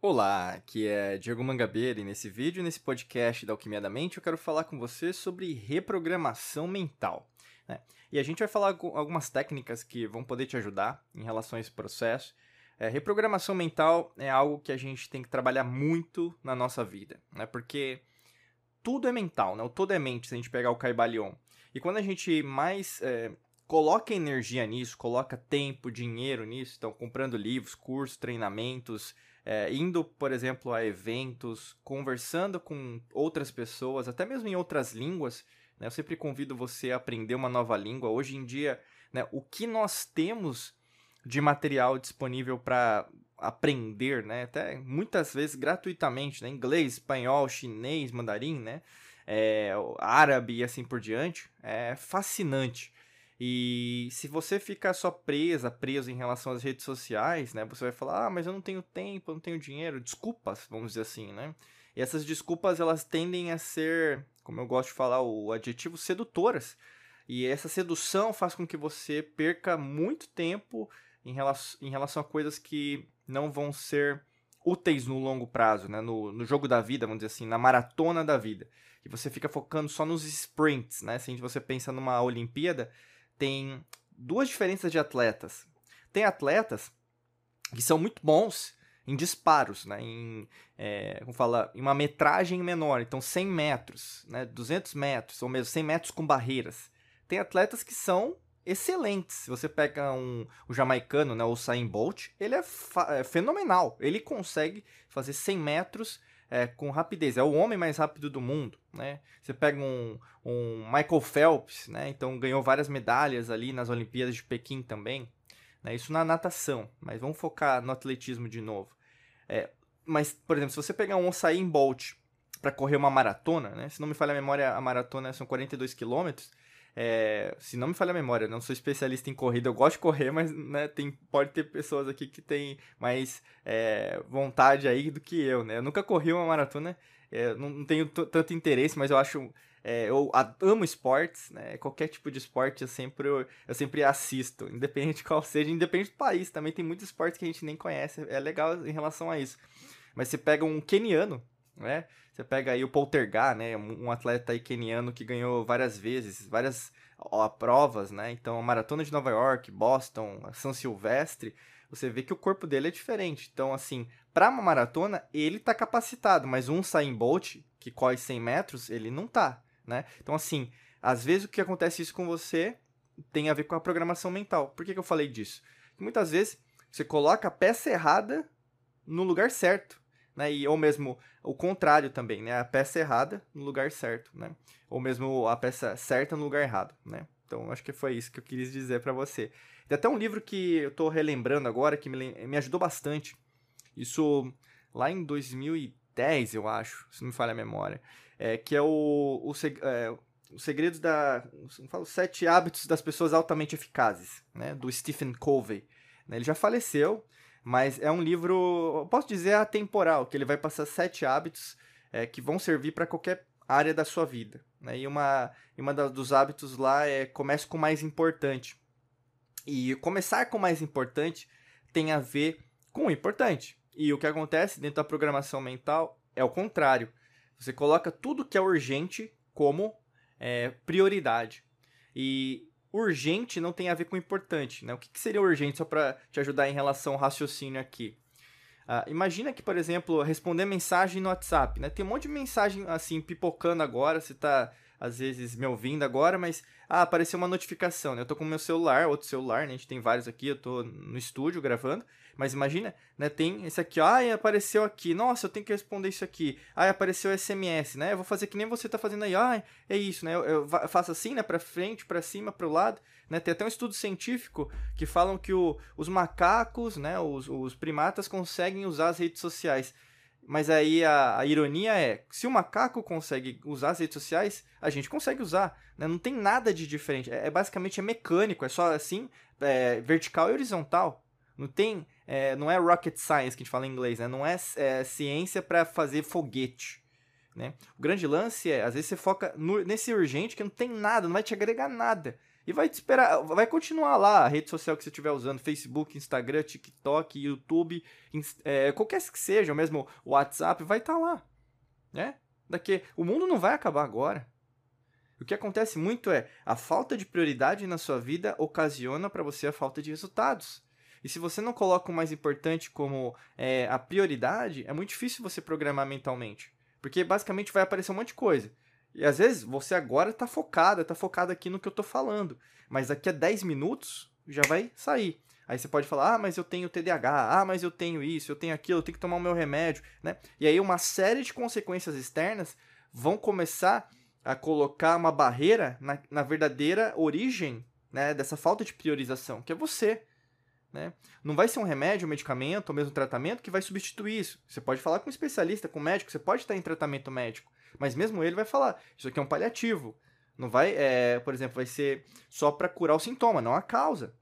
Olá, aqui é Diego Mangabeira e nesse vídeo, nesse podcast da Alquimia da Mente, eu quero falar com você sobre reprogramação mental. Né? E a gente vai falar algumas técnicas que vão poder te ajudar em relação a esse processo. É, reprogramação mental é algo que a gente tem que trabalhar muito na nossa vida, né? porque tudo é mental, né? o todo é mente, se a gente pegar o Caibalion. E quando a gente mais é, coloca energia nisso, coloca tempo, dinheiro nisso, então comprando livros, cursos, treinamentos, é, indo, por exemplo, a eventos, conversando com outras pessoas, até mesmo em outras línguas. Né? Eu sempre convido você a aprender uma nova língua. Hoje em dia, né, o que nós temos de material disponível para aprender, né? até muitas vezes gratuitamente, né? inglês, espanhol, chinês, mandarim, né? É, árabe e assim por diante, é fascinante. E se você ficar só presa, preso em relação às redes sociais, né? Você vai falar, ah, mas eu não tenho tempo, eu não tenho dinheiro. Desculpas, vamos dizer assim, né? E essas desculpas, elas tendem a ser, como eu gosto de falar, o adjetivo sedutoras. E essa sedução faz com que você perca muito tempo em relação, em relação a coisas que não vão ser úteis no longo prazo, né? No, no jogo da vida, vamos dizer assim, na maratona da vida. E você fica focando só nos sprints, né? Se você pensa numa Olimpíada, tem duas diferenças de atletas. Tem atletas que são muito bons em disparos, né? em, é, como fala, em uma metragem menor, então 100 metros, né? 200 metros, ou mesmo 100 metros com barreiras. Tem atletas que são excelentes. Se você pega um, o jamaicano, né, o Usain Bolt, ele é, é, fenomenal. Ele consegue fazer 100 metros é, com rapidez. É o homem mais rápido do mundo, né? Você pega um, um Michael Phelps, né? Então ganhou várias medalhas ali nas Olimpíadas de Pequim também. Né? Isso na natação, mas vamos focar no atletismo de novo. É, mas, por exemplo, se você pegar um Usain Bolt para correr uma maratona, né? Se não me falha a memória, a maratona são 42 quilômetros. É, se não me falha a memória, não sou especialista em corrida, eu gosto de correr, mas né, tem, pode ter pessoas aqui que têm mais é, vontade aí do que eu, né? Eu nunca corri uma maratona, é, não, não, tenho tanto interesse, mas eu acho. É, eu amo esportes, né? Qualquer tipo de esporte eu sempre, eu, eu sempre assisto, independente de qual seja, independente do país. Também tem muitos esportes que a gente nem conhece, é legal em relação a isso. Mas você pega um keniano, né? Você pega aí o Poltergar, né? Um atleta aí keniano que ganhou várias vezes, várias ó, provas, né? Então, a Maratona de Nova York, Boston, São Silvestre, você vê que o corpo dele é diferente. Então, assim, para uma maratona, ele tá capacitado, mas um Sain Bolt, que corre 100 metros, ele não tá, né? Então, assim, às vezes o que acontece isso com você tem a ver com a programação mental. Por que, que eu falei disso? Muitas vezes você coloca a peça errada no lugar certo né? E, ou mesmo o contrário também, né? A peça errada no lugar certo, né? Ou mesmo a peça certa no lugar errado, né? Então, acho que foi isso que eu quis dizer para você. Tem até um livro que eu tô relembrando agora, que me, me ajudou bastante. Isso lá em 2010, eu acho, se não me falha a memória. É, que é o, o, é, os segredos da... Não falo, sete hábitos das pessoas altamente eficazes, né? Do Stephen Covey. Né? Ele já faleceu, mas é um livro, posso dizer, atemporal, que ele vai passar sete hábitos é, que vão servir para qualquer área da sua vida. Né? E uma, uma dos hábitos lá é comece com o mais importante. E começar com o mais importante tem a ver com o importante. E o que acontece dentro da programação mental é o contrário. Você coloca tudo que é urgente como é, prioridade. E urgente não tem a ver com importante, né? O que, que seria urgente, só para te ajudar em relação ao raciocínio aqui? Uh, imagina que, por exemplo, responder mensagem no WhatsApp, né? Tem um monte de mensagem assim pipocando agora, você está às vezes me ouvindo agora, mas ah, apareceu uma notificação, né? Eu tô com meu celular, outro celular, né? A gente tem vários aqui, eu tô no estúdio gravando, mas imagina, né? Tem esse aqui, ah, apareceu aqui, nossa, eu tenho que responder isso aqui. Ah, apareceu SMS, né? Eu vou fazer que nem você tá fazendo aí, ah, é isso, né? Eu, eu faço assim, né? Para frente, para cima, para o lado, né? Tem até um estudo científico que falam que o, os macacos, né? Os, os primatas conseguem usar as redes sociais mas aí a, a, ironia é, se o macaco consegue usar as redes sociais, a gente consegue usar. Né? Não tem nada de diferente. É, é basicamente é mecânico, é só assim, é, vertical e horizontal. Não tem, é, não é rocket science que a gente fala em inglês, né? Não é, é ciência para fazer foguete. Né? O grande lance é, às vezes você foca no, nesse urgente que não tem nada, não vai te agregar nada. E vai te esperar, vai continuar lá a rede social que você estiver usando, Facebook, Instagram, TikTok, YouTube, é, qualquer que seja, mesmo WhatsApp, vai estar tá lá. Né? Daqui, o mundo não vai acabar agora. O que acontece muito é a falta de prioridade na sua vida ocasiona para você a falta de resultados. E se você não coloca o mais importante como é, a prioridade, é muito difícil você programar mentalmente. Porque basicamente vai aparecer um monte de coisa. E às vezes você agora está focada, está focado aqui no que eu estou falando. Mas daqui a 10 minutos já vai sair. Aí você pode falar, ah, mas eu tenho TDAH, ah, mas eu tenho isso, eu tenho aquilo, eu tenho que tomar o meu remédio, né? E aí uma série de consequências externas vão começar a colocar uma barreira na, na verdadeira origem né, dessa falta de priorização, que é você. Né? Não vai ser um remédio, um medicamento, ou mesmo um tratamento que vai substituir isso. Você pode falar com um especialista, com um médico, você pode estar em tratamento médico. Mas mesmo ele vai falar, isso aqui é um paliativo. Não vai, é, por exemplo, vai ser só para curar o sintoma, não a causa.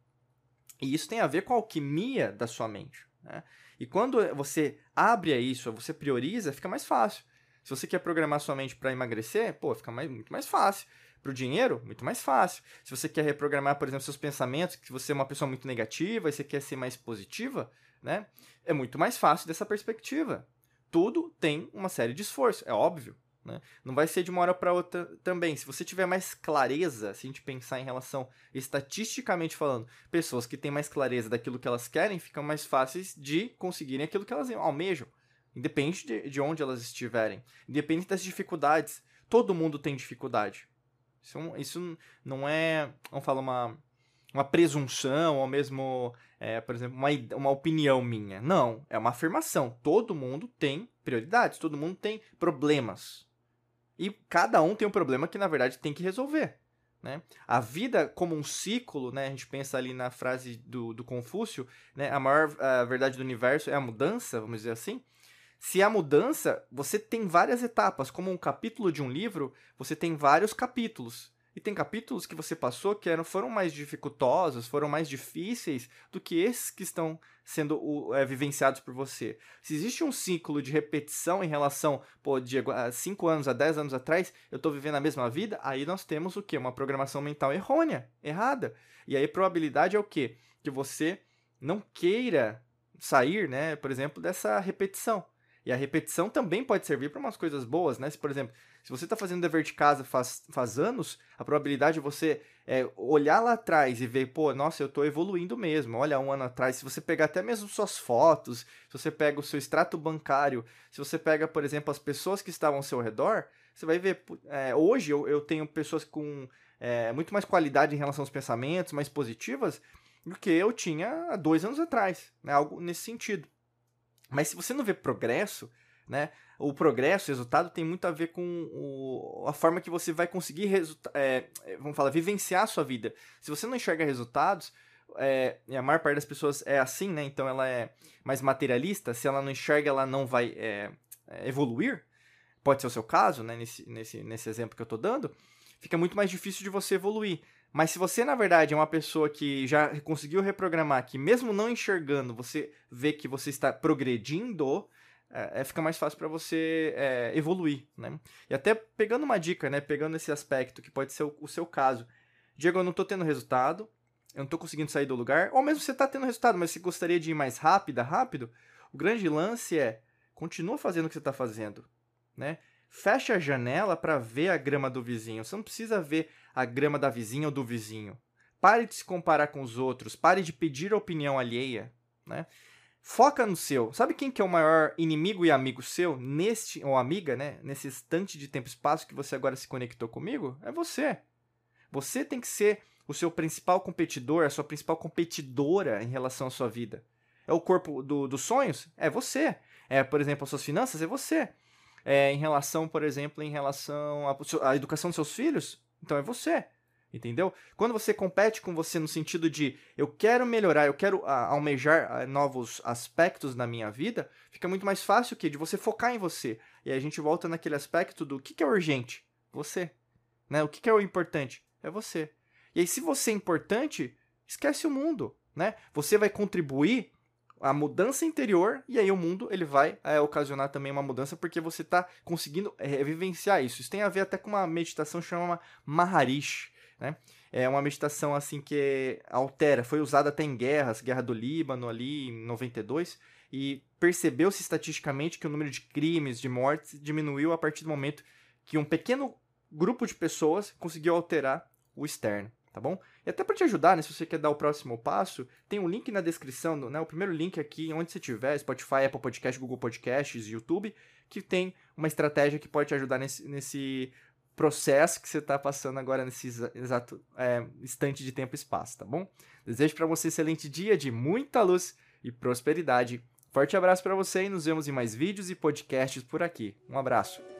E isso tem a ver com a alquimia da sua mente. Né? E quando você abre a isso, você prioriza, fica mais fácil. Se você quer programar sua mente para emagrecer, pô, fica mais, muito mais fácil. Para o dinheiro, muito mais fácil. Se você quer reprogramar, por exemplo, seus pensamentos, que você é uma pessoa muito negativa e você quer ser mais positiva, né? É muito mais fácil dessa perspectiva. Tudo tem uma série de esforço, é óbvio. Né? Não vai ser de uma hora para outra também. Se você tiver mais clareza, se a gente pensar em relação estatisticamente falando, pessoas que têm mais clareza daquilo que elas querem ficam mais fáceis de conseguirem aquilo que elas almejam. Independente de, de onde elas estiverem. Independente das dificuldades. Todo mundo tem dificuldade. Isso, é isso não é, vamos falar, uma, uma presunção ou mesmo, é, por exemplo, uma, uma opinião minha. Não, é uma afirmação. Todo mundo tem prioridades, todo mundo tem problemas. E cada um tem um problema que, na verdade, tem que resolver. Né? A vida como um ciclo, né? a gente pensa ali na frase do, do Confúcio, né? a maior a verdade do universo é a mudança, vamos dizer assim. Se a mudança, você tem várias etapas, como um capítulo de um livro, você tem vários capítulos. E tem capítulos que você passou que eram, foram mais dificultosos, foram mais difíceis do que esses que estão sendo é, vivenciados por você. Se existe um ciclo de repetição em relação, pô, Diego, há 5 anos, há 10 anos atrás, eu estou vivendo a mesma vida, aí nós temos o quê? Uma programação mental errônea, errada. E aí a probabilidade é o quê? Que você não queira sair, né, por exemplo, dessa repetição. E a repetição também pode servir para umas coisas boas, né? Se, por exemplo, se você está fazendo dever de casa faz, faz anos, a probabilidade de você é, olhar lá atrás e ver, pô, nossa, eu estou evoluindo mesmo. Olha, um ano atrás, se você pegar até mesmo suas fotos, se você pega o seu extrato bancário, se você pega, por exemplo, as pessoas que estavam ao seu redor, você vai ver, é, hoje eu, eu tenho pessoas com é, muito mais qualidade em relação aos pensamentos, mais positivas, do que eu tinha há dois anos atrás, né? Algo nesse sentido. Mas se você não vê progresso, né? O progresso, o resultado tem muito a ver com o, a forma que você vai conseguir é, vamos falar, vivenciar a sua vida. Se você não enxerga resultados, é, e a maior parte das pessoas é assim, né? Então ela é mais materialista. Se ela não enxerga, ela não vai é, é evoluir. Pode ser o seu caso, né? Nesse, nesse, nesse exemplo que eu estou dando. Fica muito mais difícil de você evoluir. Mas se você, na verdade, é uma pessoa que já conseguiu reprogramar, que mesmo não enxergando, você vê que você está progredindo, é, é fica mais fácil para você é, evoluir, né? E até pegando uma dica, né? Pegando esse aspecto, que pode ser o, o seu caso. Diego, eu não estou tendo resultado, eu não estou conseguindo sair do lugar, ou mesmo você está tendo resultado, mas você gostaria de ir mais rápida, rápido, o grande lance é, continua fazendo o que você está fazendo, né? Fecha a janela para ver a grama do vizinho. Você não precisa ver a grama da vizinha ou do vizinho. Pare de se comparar com os outros, pare de pedir opinião alheia, né? Foca no seu. Sabe quem que é o maior inimigo e amigo seu neste ou amiga, né? Nesse instante de tempo e espaço que você agora se conectou comigo? É você. Você tem que ser o seu principal competidor, a sua principal competidora em relação à sua vida. É o corpo do, dos sonhos? É você. É, por exemplo, as suas finanças? É você. É, em relação, por exemplo, em relação à, educação dos seus filhos? Então é você. Entendeu? Quando você compete com você no sentido de eu quero melhorar, eu quero a, almejar a, novos aspectos na minha vida, fica muito mais fácil que de você focar em você. E aí a gente volta naquele aspecto do que, que é urgente? Você. Né? O que, que é o importante? É você. E aí, se você é importante, esquece o mundo. Né? Você vai contribuir a mudança interior e aí o mundo ele vai é, ocasionar também uma mudança porque você está conseguindo é, vivenciar isso. Isso tem a ver até com uma meditação chamada Maharishi né? É uma meditação assim que altera, foi usada até em guerras, guerra do Líbano ali em 92, e percebeu-se estatisticamente que o número de crimes, de mortes diminuiu a partir do momento que um pequeno grupo de pessoas conseguiu alterar o externo, tá bom? E até para te ajudar, né, se você quer dar o próximo passo, tem um link na descrição, né, o primeiro link aqui, onde você tiver, Spotify, Apple Podcast, Google Podcasts, YouTube, que tem uma estratégia que pode te ajudar nesse, nesse processo que você está passando agora nesse exato é, instante de tempo e espaço, tá bom? Desejo para você um excelente dia de muita luz e prosperidade. Forte abraço para você e nos vemos em mais vídeos e podcasts por aqui. Um abraço.